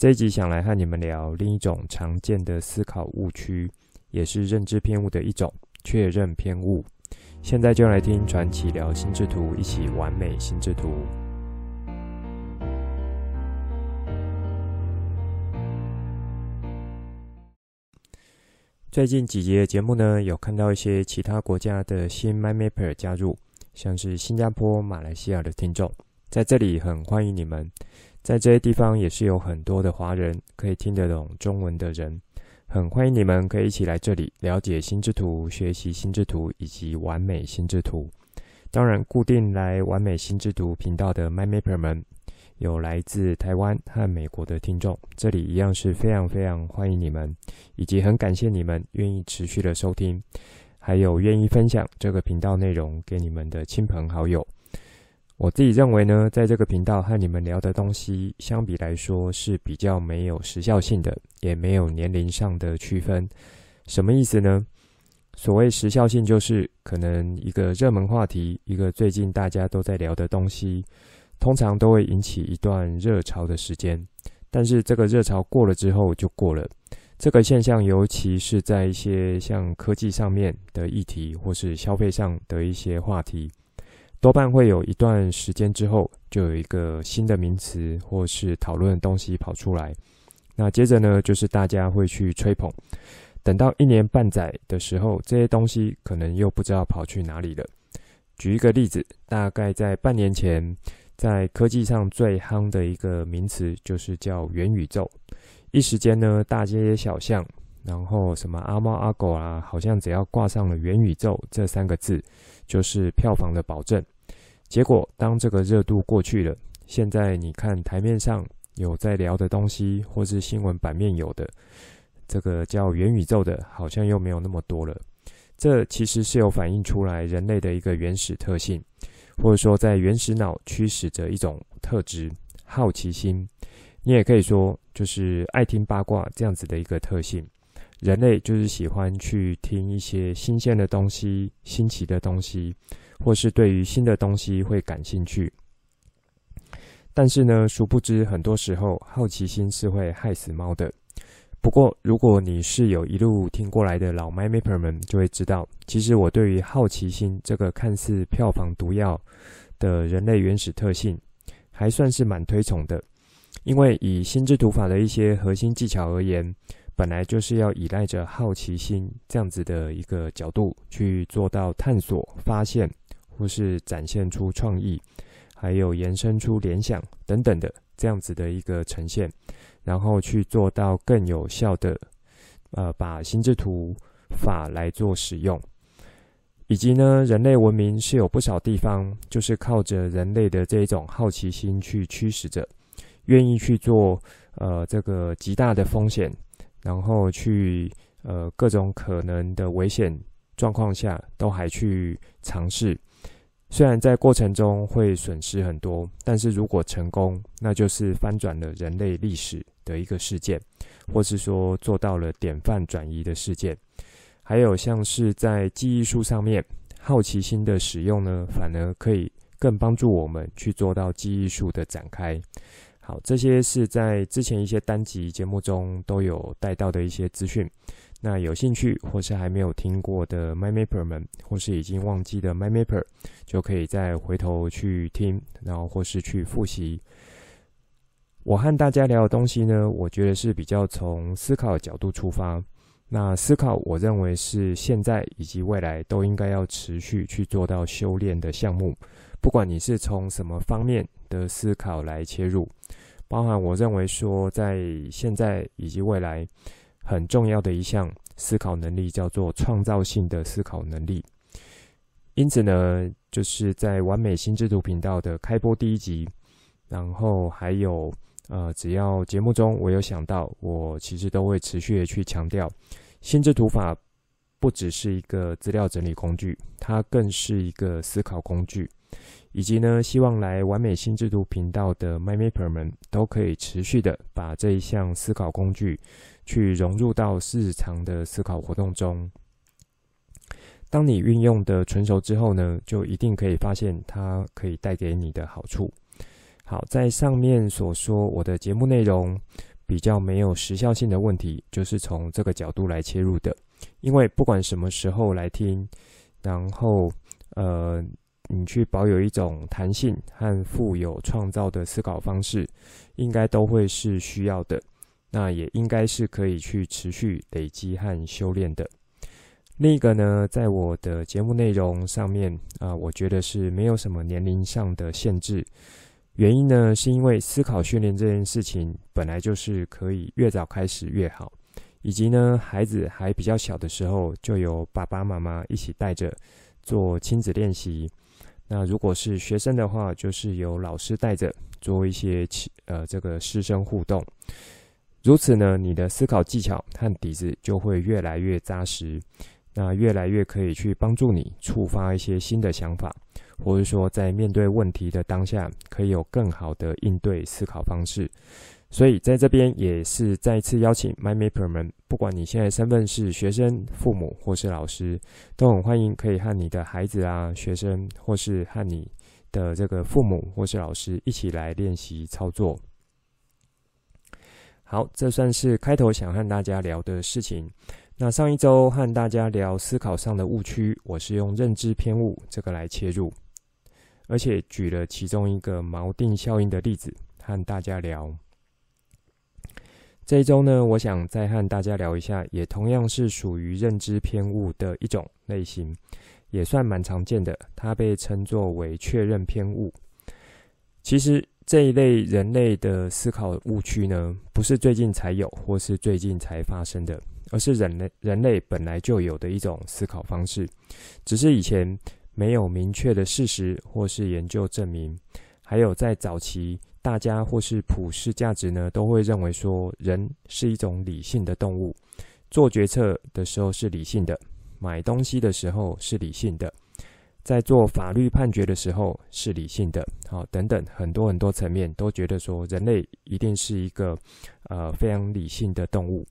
这一集想来和你们聊另一种常见的思考误区，也是认知偏误的一种——确认偏误。现在就来听传奇聊心智图，一起完美心智图。最近几集的节目呢，有看到一些其他国家的新 MyMapper 加入，像是新加坡、马来西亚的听众，在这里很欢迎你们。在这些地方也是有很多的华人可以听得懂中文的人，很欢迎你们可以一起来这里了解心智图、学习心智图以及完美心智图。当然，固定来完美心智图频道的 MyMapper 们，有来自台湾和美国的听众，这里一样是非常非常欢迎你们，以及很感谢你们愿意持续的收听，还有愿意分享这个频道内容给你们的亲朋好友。我自己认为呢，在这个频道和你们聊的东西相比来说是比较没有时效性的，也没有年龄上的区分。什么意思呢？所谓时效性，就是可能一个热门话题，一个最近大家都在聊的东西，通常都会引起一段热潮的时间。但是这个热潮过了之后就过了。这个现象，尤其是在一些像科技上面的议题，或是消费上的一些话题。多半会有一段时间之后，就有一个新的名词或是讨论的东西跑出来。那接着呢，就是大家会去吹捧。等到一年半载的时候，这些东西可能又不知道跑去哪里了。举一个例子，大概在半年前，在科技上最夯的一个名词就是叫元宇宙。一时间呢，大街小巷，然后什么阿猫阿狗啊，好像只要挂上了元宇宙这三个字，就是票房的保证。结果，当这个热度过去了，现在你看台面上有在聊的东西，或是新闻版面有的，这个叫元宇宙的，好像又没有那么多了。这其实是有反映出来人类的一个原始特性，或者说在原始脑驱使着一种特质——好奇心。你也可以说，就是爱听八卦这样子的一个特性。人类就是喜欢去听一些新鲜的东西、新奇的东西。或是对于新的东西会感兴趣，但是呢，殊不知很多时候好奇心是会害死猫的。不过，如果你是有一路听过来的老 MyMapper 们，就会知道，其实我对于好奇心这个看似票房毒药的人类原始特性，还算是蛮推崇的。因为以心智图法的一些核心技巧而言，本来就是要依赖着好奇心这样子的一个角度去做到探索、发现。或是展现出创意，还有延伸出联想等等的这样子的一个呈现，然后去做到更有效的，呃，把心智图法来做使用，以及呢，人类文明是有不少地方就是靠着人类的这种好奇心去驱使着，愿意去做呃这个极大的风险，然后去呃各种可能的危险状况下都还去尝试。虽然在过程中会损失很多，但是如果成功，那就是翻转了人类历史的一个事件，或是说做到了典范转移的事件。还有像是在记忆术上面，好奇心的使用呢，反而可以更帮助我们去做到记忆术的展开。好，这些是在之前一些单集节目中都有带到的一些资讯。那有兴趣或是还没有听过的 MyMapper 们，或是已经忘记的 MyMapper，就可以再回头去听，然后或是去复习。我和大家聊的东西呢，我觉得是比较从思考的角度出发。那思考，我认为是现在以及未来都应该要持续去做到修炼的项目。不管你是从什么方面的思考来切入，包含我认为说，在现在以及未来。很重要的一项思考能力叫做创造性的思考能力。因此呢，就是在完美心智图频道的开播第一集，然后还有呃，只要节目中我有想到，我其实都会持续的去强调，心智图法不只是一个资料整理工具，它更是一个思考工具。以及呢，希望来完美心智图频道的 MyMapper 们都可以持续的把这一项思考工具去融入到日常的思考活动中。当你运用的纯熟之后呢，就一定可以发现它可以带给你的好处。好，在上面所说我的节目内容比较没有时效性的问题，就是从这个角度来切入的。因为不管什么时候来听，然后呃。你去保有一种弹性和富有创造的思考方式，应该都会是需要的。那也应该是可以去持续累积和修炼的。另一个呢，在我的节目内容上面啊，我觉得是没有什么年龄上的限制。原因呢，是因为思考训练这件事情本来就是可以越早开始越好，以及呢，孩子还比较小的时候，就由爸爸妈妈一起带着做亲子练习。那如果是学生的话，就是由老师带着做一些呃这个师生互动，如此呢，你的思考技巧和底子就会越来越扎实，那越来越可以去帮助你触发一些新的想法，或者说在面对问题的当下，可以有更好的应对思考方式。所以在这边也是再次邀请 MyMapper 们，不管你现在身份是学生、父母或是老师，都很欢迎可以和你的孩子啊、学生，或是和你的这个父母或是老师一起来练习操作。好，这算是开头想和大家聊的事情。那上一周和大家聊思考上的误区，我是用认知偏误这个来切入，而且举了其中一个锚定效应的例子和大家聊。这一周呢，我想再和大家聊一下，也同样是属于认知偏误的一种类型，也算蛮常见的。它被称作为确认偏误。其实这一类人类的思考误区呢，不是最近才有，或是最近才发生的，而是人类人类本来就有的一种思考方式，只是以前没有明确的事实或是研究证明，还有在早期。大家或是普世价值呢，都会认为说，人是一种理性的动物，做决策的时候是理性的，买东西的时候是理性的，在做法律判决的时候是理性的，好，等等很多很多层面都觉得说，人类一定是一个呃非常理性的动物。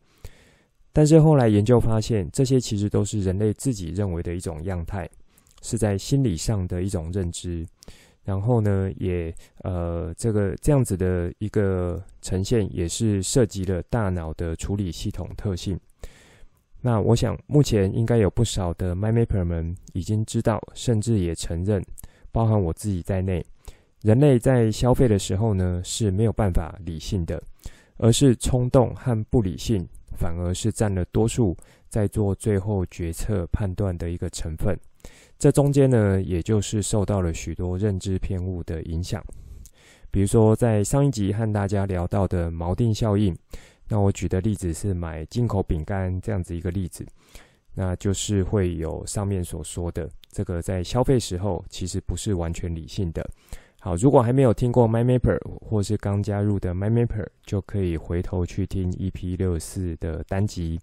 但是后来研究发现，这些其实都是人类自己认为的一种样态，是在心理上的一种认知。然后呢，也呃，这个这样子的一个呈现，也是涉及了大脑的处理系统特性。那我想，目前应该有不少的 MyMapper 们已经知道，甚至也承认，包含我自己在内，人类在消费的时候呢，是没有办法理性的，而是冲动和不理性，反而是占了多数，在做最后决策判断的一个成分。这中间呢，也就是受到了许多认知偏误的影响。比如说，在上一集和大家聊到的锚定效应，那我举的例子是买进口饼干这样子一个例子，那就是会有上面所说的这个在消费时候其实不是完全理性的。好，如果还没有听过 MyMapper 或是刚加入的 MyMapper，就可以回头去听 EP 六四的单集。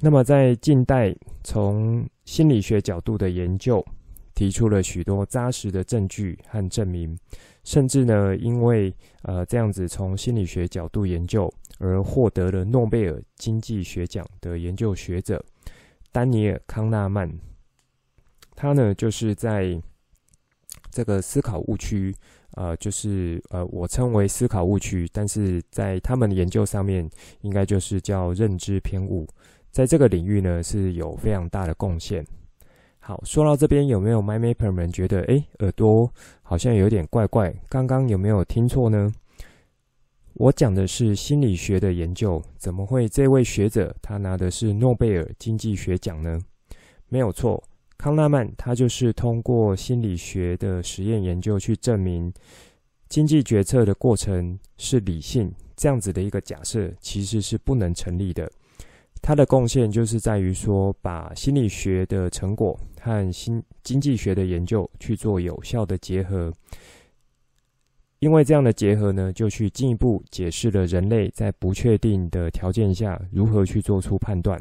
那么，在近代，从心理学角度的研究，提出了许多扎实的证据和证明，甚至呢，因为呃这样子从心理学角度研究而获得了诺贝尔经济学奖的研究学者丹尼尔·康纳曼，他呢就是在这个思考误区，呃，就是呃我称为思考误区，但是在他们的研究上面，应该就是叫认知偏误。在这个领域呢，是有非常大的贡献。好，说到这边，有没有 MyMapper 们觉得，诶，耳朵好像有点怪怪？刚刚有没有听错呢？我讲的是心理学的研究，怎么会这位学者他拿的是诺贝尔经济学奖呢？没有错，康纳曼他就是通过心理学的实验研究去证明，经济决策的过程是理性，这样子的一个假设其实是不能成立的。他的贡献就是在于说，把心理学的成果和新经济学的研究去做有效的结合，因为这样的结合呢，就去进一步解释了人类在不确定的条件下如何去做出判断。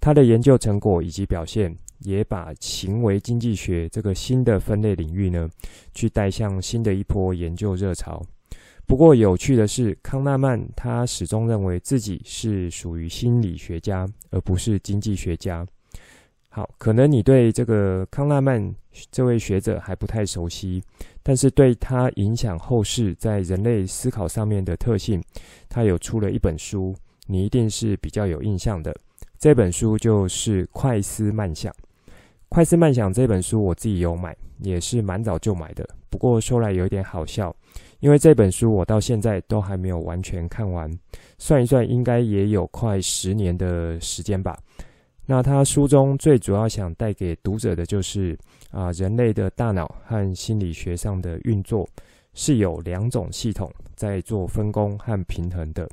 他的研究成果以及表现，也把行为经济学这个新的分类领域呢，去带向新的一波研究热潮。不过有趣的是，康纳曼他始终认为自己是属于心理学家，而不是经济学家。好，可能你对这个康纳曼这位学者还不太熟悉，但是对他影响后世在人类思考上面的特性，他有出了一本书，你一定是比较有印象的。这本书就是《快思慢想》。《快思慢想》这本书我自己有买，也是蛮早就买的。不过说来有一点好笑。因为这本书我到现在都还没有完全看完，算一算应该也有快十年的时间吧。那他书中最主要想带给读者的就是啊，人类的大脑和心理学上的运作是有两种系统在做分工和平衡的。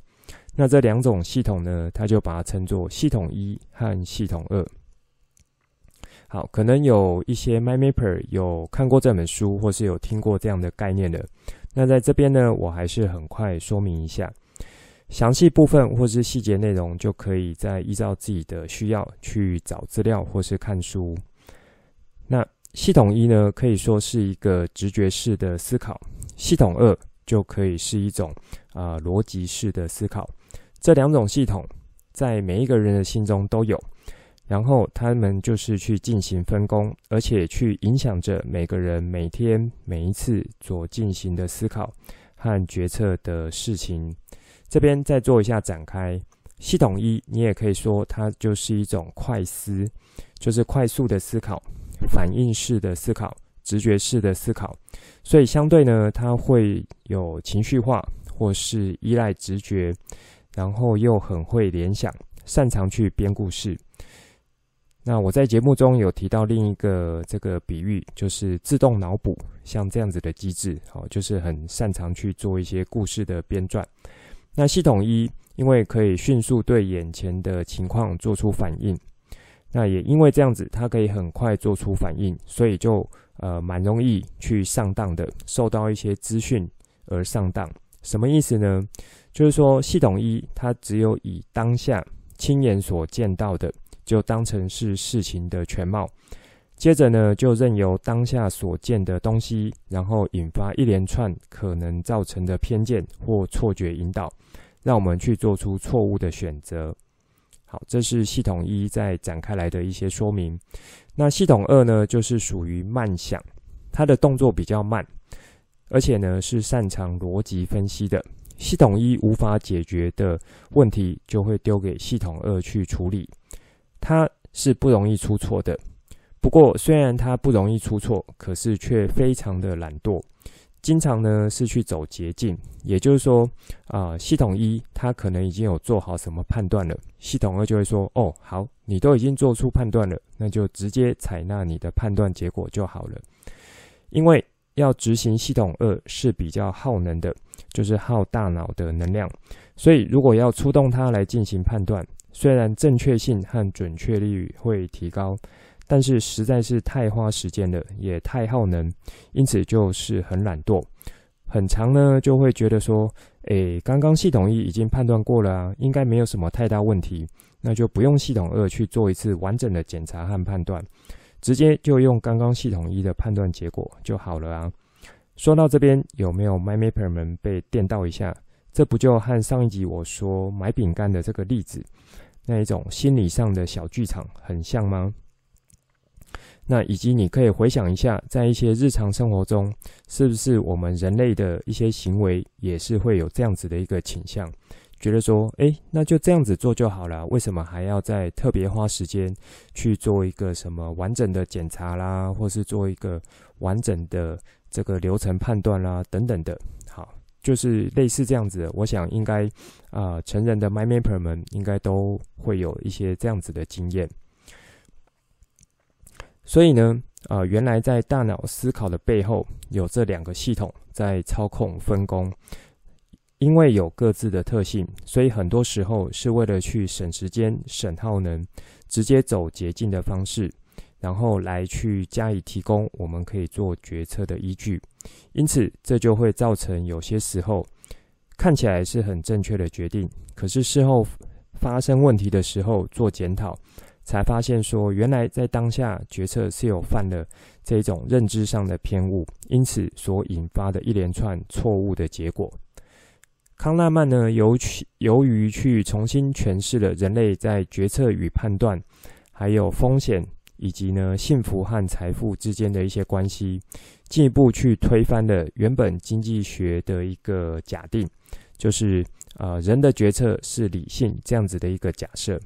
那这两种系统呢，他就把它称作系统一和系统二。好，可能有一些 MyMapper 有看过这本书，或是有听过这样的概念的。那在这边呢，我还是很快说明一下，详细部分或是细节内容，就可以再依照自己的需要去找资料或是看书。那系统一呢，可以说是一个直觉式的思考；系统二就可以是一种啊、逻辑式的思考。这两种系统在每一个人的心中都有。然后他们就是去进行分工，而且去影响着每个人每天每一次所进行的思考和决策的事情。这边再做一下展开，系统一，你也可以说它就是一种快思，就是快速的思考、反应式的思考、直觉式的思考。所以相对呢，它会有情绪化或是依赖直觉，然后又很会联想，擅长去编故事。那我在节目中有提到另一个这个比喻，就是自动脑补，像这样子的机制，哦，就是很擅长去做一些故事的编撰。那系统一，因为可以迅速对眼前的情况做出反应，那也因为这样子，它可以很快做出反应，所以就呃蛮容易去上当的，受到一些资讯而上当。什么意思呢？就是说系统一，它只有以当下亲眼所见到的。就当成是事情的全貌，接着呢，就任由当下所见的东西，然后引发一连串可能造成的偏见或错觉引导，让我们去做出错误的选择。好，这是系统一在展开来的一些说明。那系统二呢，就是属于慢想，它的动作比较慢，而且呢是擅长逻辑分析的。系统一无法解决的问题，就会丢给系统二去处理。它是不容易出错的，不过虽然它不容易出错，可是却非常的懒惰，经常呢是去走捷径。也就是说，啊、系统一它可能已经有做好什么判断了，系统二就会说：“哦，好，你都已经做出判断了，那就直接采纳你的判断结果就好了。”因为要执行系统二是比较耗能的，就是耗大脑的能量，所以如果要出动它来进行判断。虽然正确性和准确率会提高，但是实在是太花时间了，也太耗能，因此就是很懒惰。很长呢，就会觉得说，诶，刚刚系统一已经判断过了啊，应该没有什么太大问题，那就不用系统二去做一次完整的检查和判断，直接就用刚刚系统一的判断结果就好了啊。说到这边，有没有 MyMapper 们被电到一下？这不就和上一集我说买饼干的这个例子？那一种心理上的小剧场很像吗？那以及你可以回想一下，在一些日常生活中，是不是我们人类的一些行为也是会有这样子的一个倾向，觉得说，诶，那就这样子做就好了，为什么还要再特别花时间去做一个什么完整的检查啦，或是做一个完整的这个流程判断啦，等等的。就是类似这样子，我想应该啊、成人的 MyMapper 们应该都会有一些这样子的经验。所以呢，啊、原来在大脑思考的背后有这两个系统在操控分工，因为有各自的特性，所以很多时候是为了去省时间、省耗能，直接走捷径的方式，然后来去加以提供我们可以做决策的依据。因此，这就会造成有些时候看起来是很正确的决定，可是事后发生问题的时候做检讨。才发现说，原来在当下决策是有犯了这种认知上的偏误，因此所引发的一连串错误的结果。康纳曼呢，由去由于去重新诠释了人类在决策与判断，还有风险以及呢幸福和财富之间的一些关系，进一步去推翻了原本经济学的一个假定，就是呃人的决策是理性这样子的一个假设。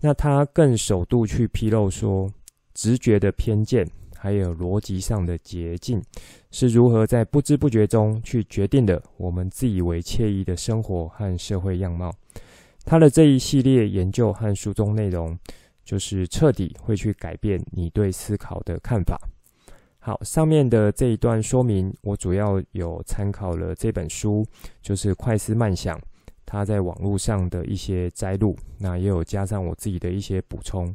那他更首度去披露说，直觉的偏见，还有逻辑上的捷径，是如何在不知不觉中去决定的我们自以为惬意的生活和社会样貌。他的这一系列研究和书中内容，就是彻底会去改变你对思考的看法。好，上面的这一段说明，我主要有参考了这本书，就是《快思慢想》。它在网络上的一些摘录，那也有加上我自己的一些补充。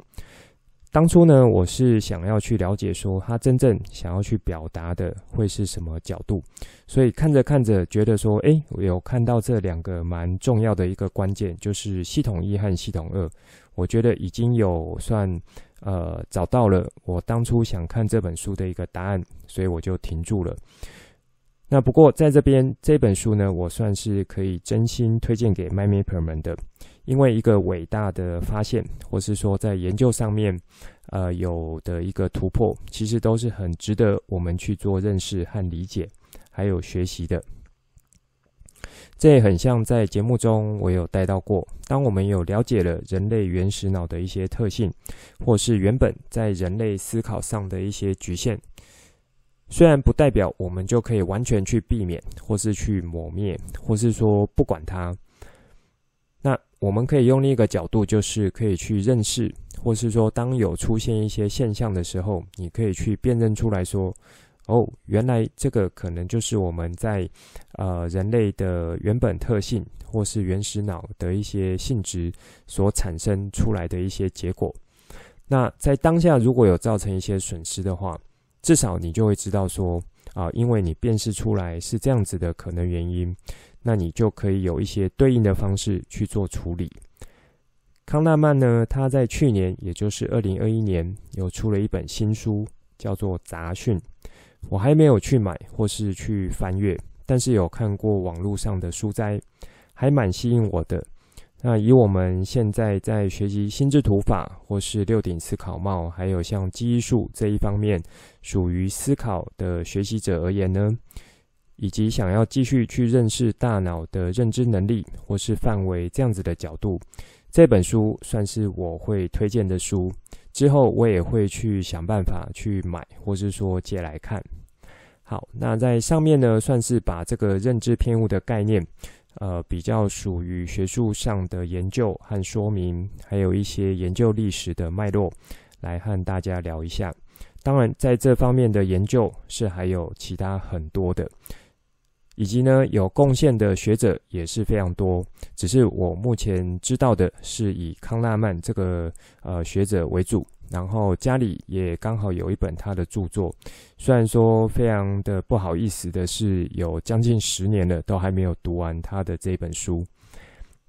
当初呢，我是想要去了解说他真正想要去表达的会是什么角度，所以看着看着觉得说，诶，我有看到这两个蛮重要的一个关键，就是系统一和系统二，我觉得已经有算呃找到了我当初想看这本书的一个答案，所以我就停住了。那不过在这边这本书呢，我算是可以真心推荐给 My Mapper 们的，因为一个伟大的发现，或是说在研究上面，呃，有的一个突破，其实都是很值得我们去做认识和理解，还有学习的。这也很像在节目中我有带到过，当我们有了解了人类原始脑的一些特性，或是原本在人类思考上的一些局限。虽然不代表我们就可以完全去避免，或是去抹灭，或是说不管它。那我们可以用另一个角度，就是可以去认识，或是说当有出现一些现象的时候，你可以去辨认出来说，哦，原来这个可能就是我们在呃人类的原本特性，或是原始脑的一些性质所产生出来的一些结果。那在当下如果有造成一些损失的话，至少你就会知道说啊，因为你辨识出来是这样子的可能原因，那你就可以有一些对应的方式去做处理。康纳曼呢，他在去年，也就是二零二一年，有出了一本新书，叫做《杂讯》。我还没有去买或是去翻阅，但是有看过网络上的书摘，还蛮吸引我的。那以我们现在在学习心智图法，或是六顶思考帽，还有像记忆术这一方面，属于思考的学习者而言呢，以及想要继续去认识大脑的认知能力或是范围这样子的角度，这本书算是我会推荐的书。之后我也会去想办法去买，或是说借来看。好，那在上面呢，算是把这个认知偏误的概念。呃，比较属于学术上的研究和说明，还有一些研究历史的脉络，来和大家聊一下。当然，在这方面的研究是还有其他很多的，以及呢，有贡献的学者也是非常多。只是我目前知道的是以康纳曼这个呃学者为主。然后家里也刚好有一本他的著作，虽然说非常的不好意思的是，有将近十年了，都还没有读完他的这本书。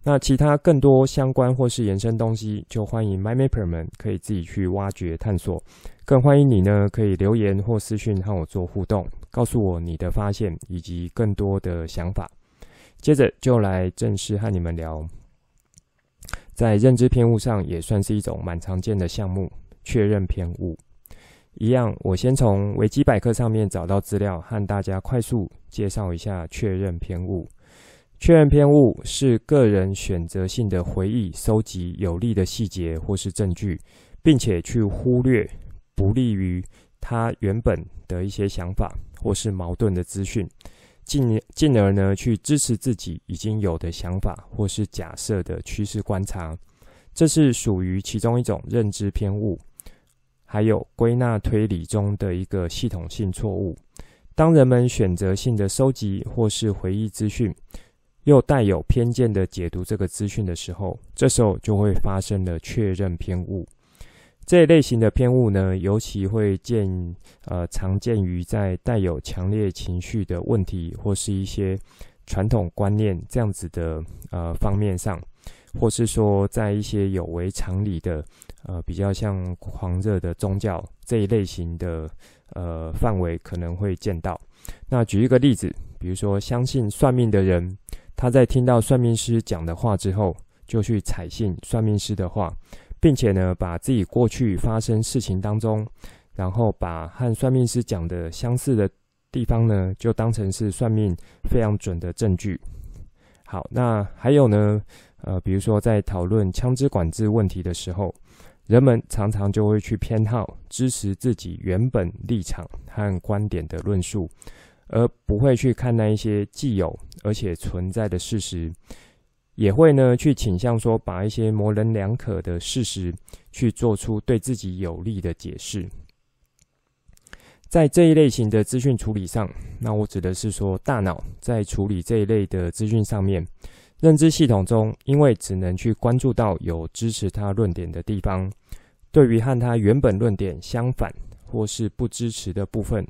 那其他更多相关或是延伸东西，就欢迎 MyMapper 们可以自己去挖掘探索。更欢迎你呢，可以留言或私讯和我做互动，告诉我你的发现以及更多的想法。接着就来正式和你们聊，在认知偏误上也算是一种蛮常见的项目。确认偏误，一样，我先从维基百科上面找到资料，和大家快速介绍一下确认偏误。确认偏误是个人选择性的回忆，收集有利的细节或是证据，并且去忽略不利于他原本的一些想法或是矛盾的资讯，进进而呢去支持自己已经有的想法或是假设的趋势观察，这是属于其中一种认知偏误。还有归纳推理中的一个系统性错误。当人们选择性的收集或是回忆资讯，又带有偏见的解读这个资讯的时候，这时候就会发生了确认偏误。这一类型的偏误呢，尤其会见呃常见于在带有强烈情绪的问题或是一些传统观念这样子的呃方面上，或是说在一些有违常理的呃比较像狂热的宗教这一类型的呃范围可能会见到。那举一个例子，比如说相信算命的人，他在听到算命师讲的话之后，就去采信算命师的话，并且呢，把自己过去发生事情当中，然后把和算命师讲的相似的地方呢，就当成是算命非常准的证据。好，那还有呢，呃，比如说在讨论枪支管制问题的时候，人们常常就会去偏好支持自己原本立场和观点的论述，而不会去看那一些既有而且存在的事实。也会呢，去倾向说，把一些模棱两可的事实，去做出对自己有利的解释。在这一类型的资讯处理上，那我指的是说，大脑在处理这一类的资讯上面，认知系统中，因为只能去关注到有支持他论点的地方，对于和他原本论点相反或是不支持的部分，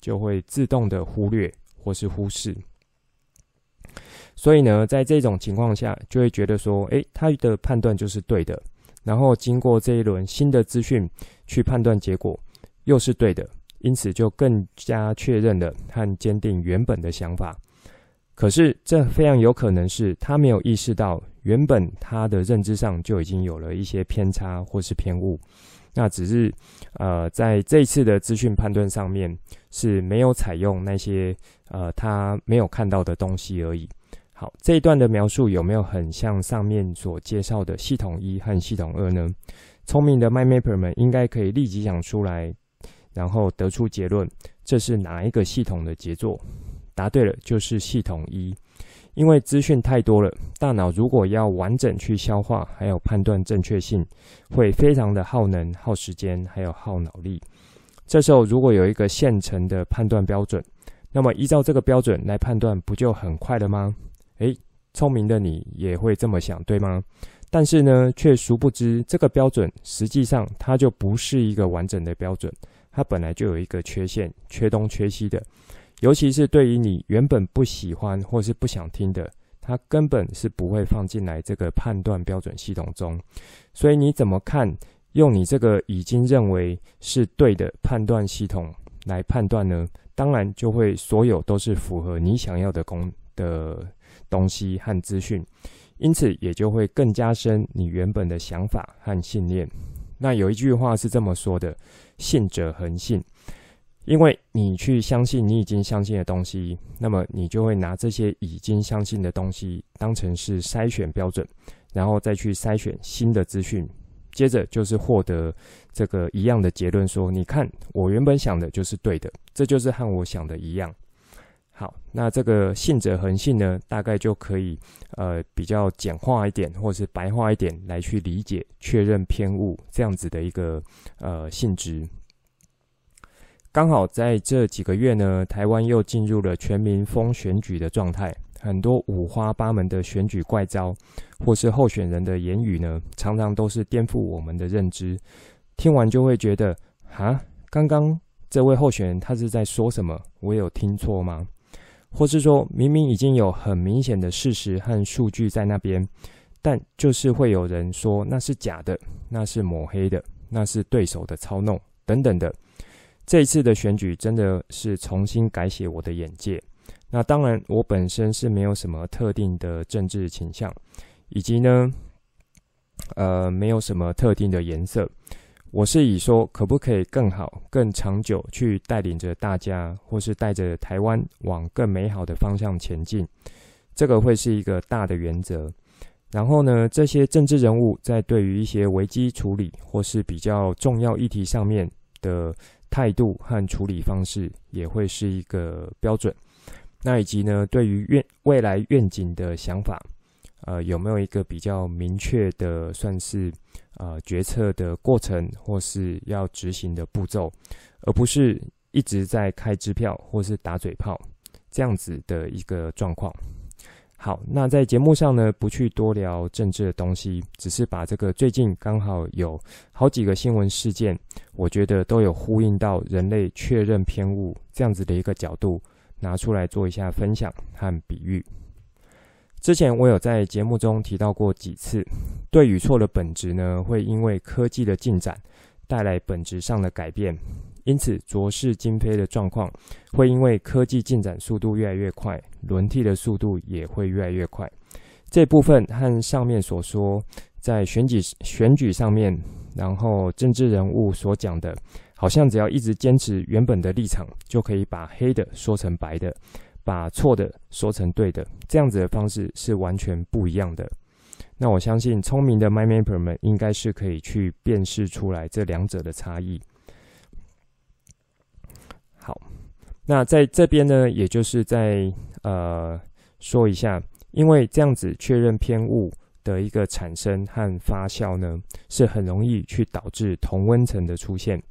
就会自动的忽略或是忽视。所以呢，在这种情况下，就会觉得说，诶，他的判断就是对的。然后经过这一轮新的资讯去判断结果，又是对的，因此就更加确认了和坚定原本的想法。可是，这非常有可能是他没有意识到，原本他的认知上就已经有了一些偏差或是偏误。那只是，呃，在这一次的资讯判断上面是没有采用那些呃他没有看到的东西而已。好，这一段的描述有没有很像上面所介绍的系统一和系统二呢？聪明的 MyMapper 们应该可以立即想出来，然后得出结论，这是哪一个系统的杰作？答对了，就是系统一。因为资讯太多了，大脑如果要完整去消化，还有判断正确性，会非常的耗能、耗时间，还有耗脑力。这时候如果有一个现成的判断标准，那么依照这个标准来判断，不就很快了吗？诶，聪明的你也会这么想，对吗？但是呢，却殊不知这个标准实际上它就不是一个完整的标准，它本来就有一个缺陷，缺东缺西的。尤其是对于你原本不喜欢或是不想听的，它根本是不会放进来这个判断标准系统中。所以你怎么看？用你这个已经认为是对的判断系统来判断呢？当然就会所有都是符合你想要的功的。东西和资讯，因此也就会更加深你原本的想法和信念。那有一句话是这么说的：“信者恒信。”因为你去相信你已经相信的东西，那么你就会拿这些已经相信的东西当成是筛选标准，然后再去筛选新的资讯，接着就是获得这个一样的结论：说，你看，我原本想的就是对的，这就是和我想的一样。好，那这个信者恒信呢，大概就可以呃比较简化一点，或是白话一点来去理解确认偏误这样子的一个呃性质。刚好在这几个月呢，台湾又进入了全民风选举的状态，很多五花八门的选举怪招，或是候选人的言语呢，常常都是颠覆我们的认知。听完就会觉得，啊，刚刚这位候选人他是在说什么？我有听错吗？或是说，明明已经有很明显的事实和数据在那边，但就是会有人说那是假的，那是抹黑的，那是对手的操弄等等的。这一次的选举真的是重新改写我的眼界。那当然，我本身是没有什么特定的政治倾向，以及呢，呃，没有什么特定的颜色。我是以说，可不可以更好、更长久去带领着大家，或是带着台湾往更美好的方向前进，这个会是一个大的原则。然后呢，这些政治人物在对于一些危机处理或是比较重要议题上面的态度和处理方式，也会是一个标准。那以及呢，对于愿未来愿景的想法，呃，有没有一个比较明确的，算是？呃，决策的过程或是要执行的步骤，而不是一直在开支票或是打嘴炮这样子的一个状况。好，那在节目上呢，不去多聊政治的东西，只是把这个最近刚好有好几个新闻事件，我觉得都有呼应到人类确认偏误这样子的一个角度，拿出来做一下分享和比喻。之前我有在节目中提到过几次，对与错的本质呢，会因为科技的进展带来本质上的改变。因此，浊世今非的状况会因为科技进展速度越来越快，轮替的速度也会越来越快。这部分和上面所说，在选举选举上面，然后政治人物所讲的，好像只要一直坚持原本的立场，就可以把黑的说成白的，把错的说成对的，这样子的方式是完全不一样的。那我相信，聪明的 MyMapper 们应该是可以去辨识出来这两者的差异。好，那在这边呢，也就是在呃说一下，因为这样子确认偏误的一个产生和发酵呢，是很容易去导致同温层的出现。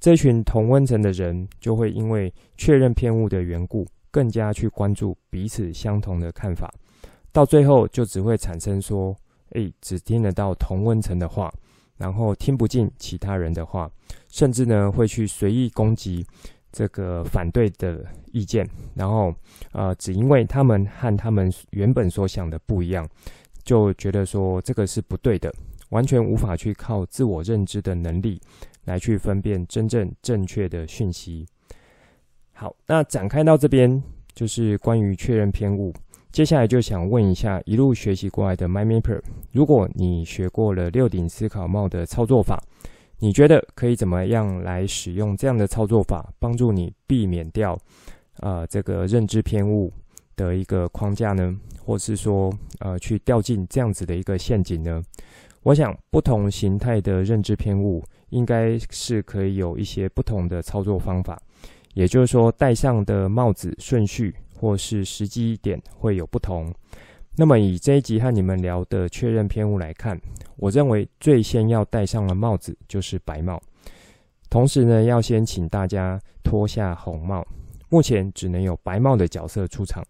这群同温层的人就会因为确认偏误的缘故，更加去关注彼此相同的看法，到最后就只会产生说，诶，只听得到同温层的话，然后听不进其他人的话，甚至呢会去随意攻击。这个反对的意见，然后呃，只因为他们和他们原本所想的不一样，就觉得说这个是不对的，完全无法去靠自我认知的能力来去分辨真正正确的讯息。好，那展开到这边就是关于确认偏误，接下来就想问一下一路学习过来的 m y m a p e r 如果你学过了六顶思考帽的操作法。你觉得可以怎么样来使用这样的操作法，帮助你避免掉、呃、这个认知偏误的一个框架呢？或是说呃去掉进这样子的一个陷阱呢？我想不同形态的认知偏误应该是可以有一些不同的操作方法，也就是说戴上的帽子顺序或是时机点会有不同。那么以这一集和你们聊的确认偏误来看，我认为最先要戴上的帽子就是白帽。同时呢，要先请大家脱下红帽。目前只能有白帽的角色出场。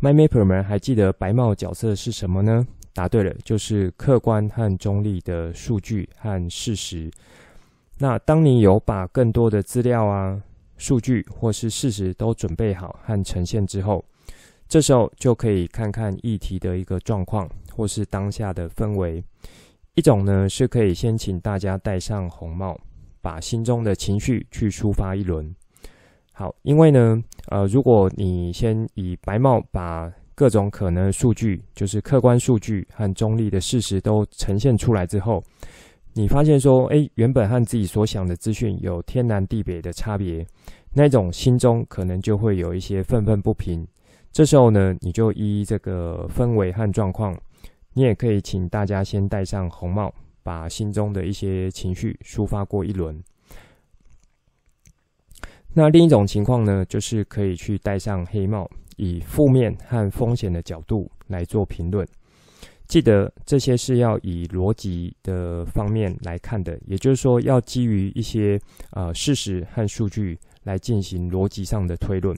MyMapper 们还记得白帽角色是什么呢？答对了，就是客观和中立的数据和事实。那当你有把更多的资料啊、数据或是事实都准备好和呈现之后，这时候就可以看看议题的一个状况，或是当下的氛围。一种呢是可以先请大家戴上红帽，把心中的情绪去抒发一轮。好，因为呢，呃，如果你先以白帽把各种可能数据，就是客观数据和中立的事实都呈现出来之后，你发现说，诶，原本和自己所想的资讯有天南地北的差别，那种心中可能就会有一些愤愤不平。这时候呢，你就依这个氛围和状况，你也可以请大家先戴上红帽，把心中的一些情绪抒发过一轮。那另一种情况呢，就是可以去戴上黑帽，以负面和风险的角度来做评论。记得这些是要以逻辑的方面来看的，也就是说，要基于一些呃事实和数据来进行逻辑上的推论。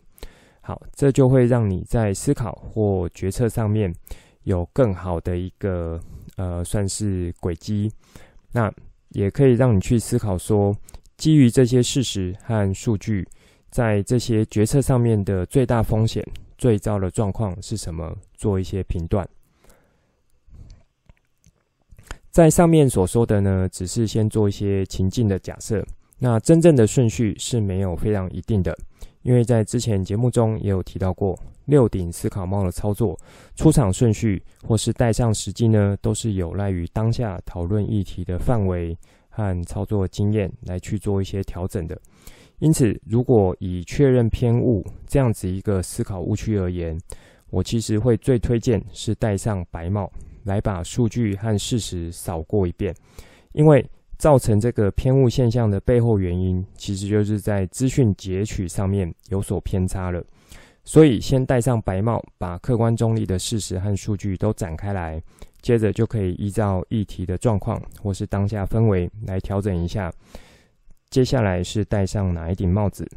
好，这就会让你在思考或决策上面有更好的一个呃，算是轨迹。那也可以让你去思考说，基于这些事实和数据，在这些决策上面的最大风险、最糟的状况是什么，做一些评断。在上面所说的呢，只是先做一些情境的假设，那真正的顺序是没有非常一定的。因为在之前节目中也有提到过，六顶思考帽的操作出场顺序或是戴上时机呢，都是有赖于当下讨论议题的范围和操作经验来去做一些调整的。因此，如果以确认偏误这样子一个思考误区而言，我其实会最推荐是戴上白帽来把数据和事实扫过一遍，因为。造成这个偏误现象的背后原因，其实就是在资讯截取上面有所偏差了。所以，先戴上白帽，把客观中立的事实和数据都展开来，接着就可以依照议题的状况或是当下氛围来调整一下。接下来是戴上哪一顶帽子？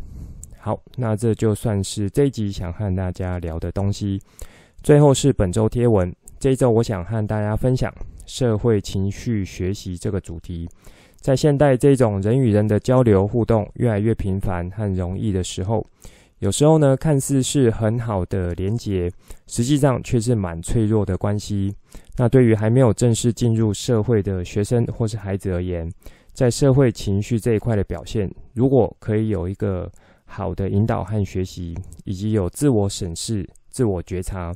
好，那这就算是这一集想和大家聊的东西。最后是本周贴文，这一周我想和大家分享社会情绪学习这个主题。在现代这种人与人的交流互动越来越频繁和容易的时候，有时候呢，看似是很好的连结，实际上却是蛮脆弱的关系。那对于还没有正式进入社会的学生或是孩子而言，在社会情绪这一块的表现，如果可以有一个好的引导和学习，以及有自我审视、自我觉察，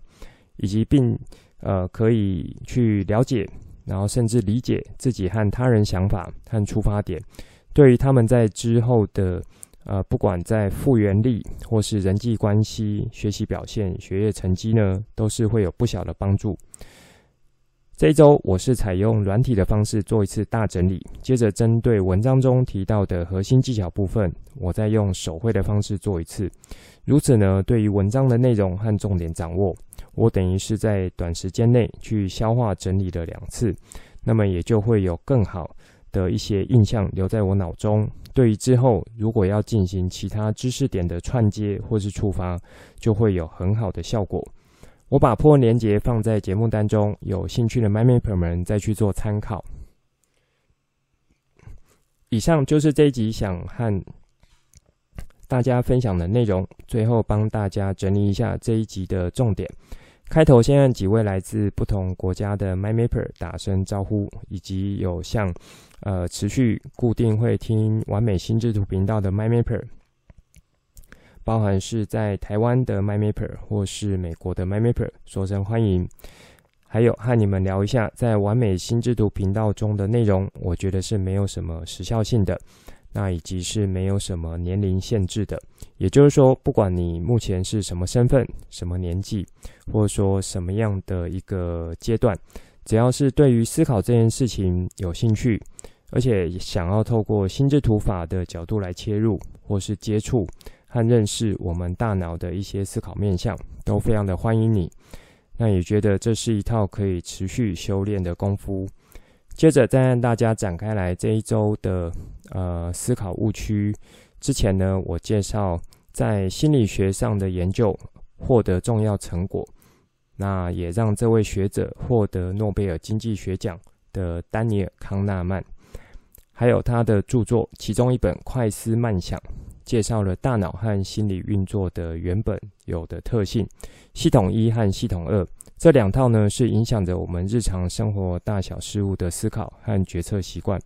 以及并呃可以去了解。然后甚至理解自己和他人想法和出发点，对于他们在之后的呃，不管在复原力或是人际关系、学习表现、学业成绩呢，都是会有不小的帮助。这一周我是采用软体的方式做一次大整理，接着针对文章中提到的核心技巧部分，我再用手绘的方式做一次。如此呢，对于文章的内容和重点掌握。我等于是在短时间内去消化整理了两次，那么也就会有更好的一些印象留在我脑中。对于之后如果要进行其他知识点的串接或是触发，就会有很好的效果。我把破文连结放在节目单中，有兴趣的 My m a p e r 们再去做参考。以上就是这一集想和大家分享的内容，最后帮大家整理一下这一集的重点。开头先让几位来自不同国家的 MyMapper 打声招呼，以及有像呃持续固定会听完美心智图频道的 MyMapper，包含是在台湾的 MyMapper 或是美国的 MyMapper，说声欢迎。还有和你们聊一下在完美心智图频道中的内容，我觉得是没有什么时效性的。那以及是没有什么年龄限制的，也就是说，不管你目前是什么身份、什么年纪，或者说什么样的一个阶段，只要是对于思考这件事情有兴趣，而且想要透过心智图法的角度来切入，或是接触和认识我们大脑的一些思考面向，都非常的欢迎你。那也觉得这是一套可以持续修炼的功夫。接着再让大家展开来这一周的呃思考误区。之前呢，我介绍在心理学上的研究获得重要成果，那也让这位学者获得诺贝尔经济学奖的丹尼尔康纳曼，还有他的著作，其中一本《快思慢想》介绍了大脑和心理运作的原本有的特性，系统一和系统二。这两套呢，是影响着我们日常生活大小事物的思考和决策习惯。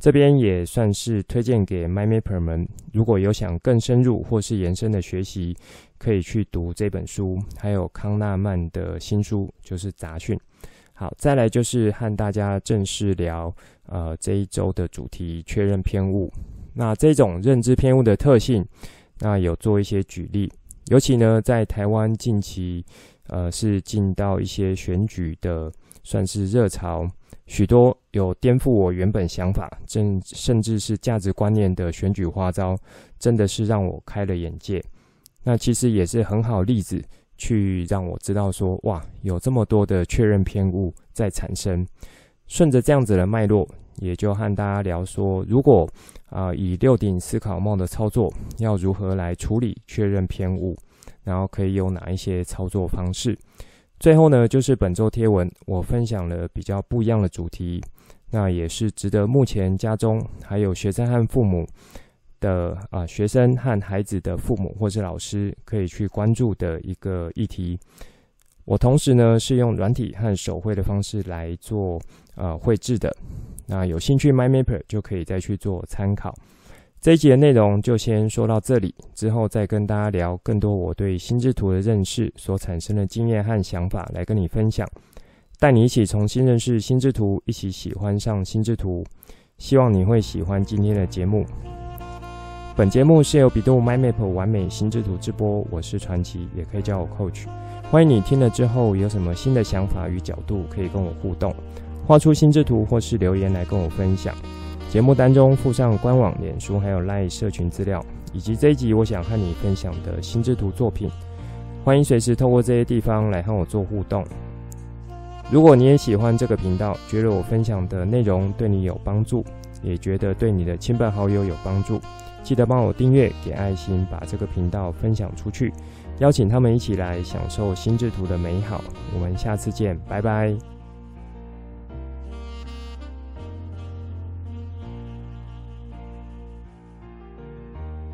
这边也算是推荐给 MyMapper 们，如果有想更深入或是延伸的学习，可以去读这本书，还有康纳曼的新书，就是杂讯。好，再来就是和大家正式聊，呃，这一周的主题——确认偏误。那这种认知偏误的特性，那有做一些举例，尤其呢，在台湾近期。呃，是进到一些选举的，算是热潮，许多有颠覆我原本想法，甚甚至是价值观念的选举花招，真的是让我开了眼界。那其实也是很好例子，去让我知道说，哇，有这么多的确认偏误在产生。顺着这样子的脉络，也就和大家聊说，如果啊、以六顶思考帽的操作，要如何来处理确认偏误？然后可以有哪一些操作方式？最后呢，就是本周贴文，我分享了比较不一样的主题，那也是值得目前家中还有学生和父母的啊，学生和孩子的父母或是老师可以去关注的一个议题。我同时呢是用软体和手绘的方式来做呃绘制的，那有兴趣 MyMapper 就可以再去做参考。这一集的内容就先说到这里，之后再跟大家聊更多我对心智图的认识所产生的经验和想法来跟你分享，带你一起重新认识心智图，一起喜欢上心智图。希望你会喜欢今天的节目。本节目是由比度 My Map 完美心智图直播，我是传奇，也可以叫我 Coach。欢迎你听了之后有什么新的想法与角度，可以跟我互动，画出心智图或是留言来跟我分享。节目单中附上官网、脸书还有 LINE 社群资料，以及这一集我想和你分享的心智图作品。欢迎随时透过这些地方来和我做互动。如果你也喜欢这个频道，觉得我分享的内容对你有帮助，也觉得对你的亲朋好友有帮助，记得帮我订阅、给爱心，把这个频道分享出去，邀请他们一起来享受心智图的美好。我们下次见，拜拜。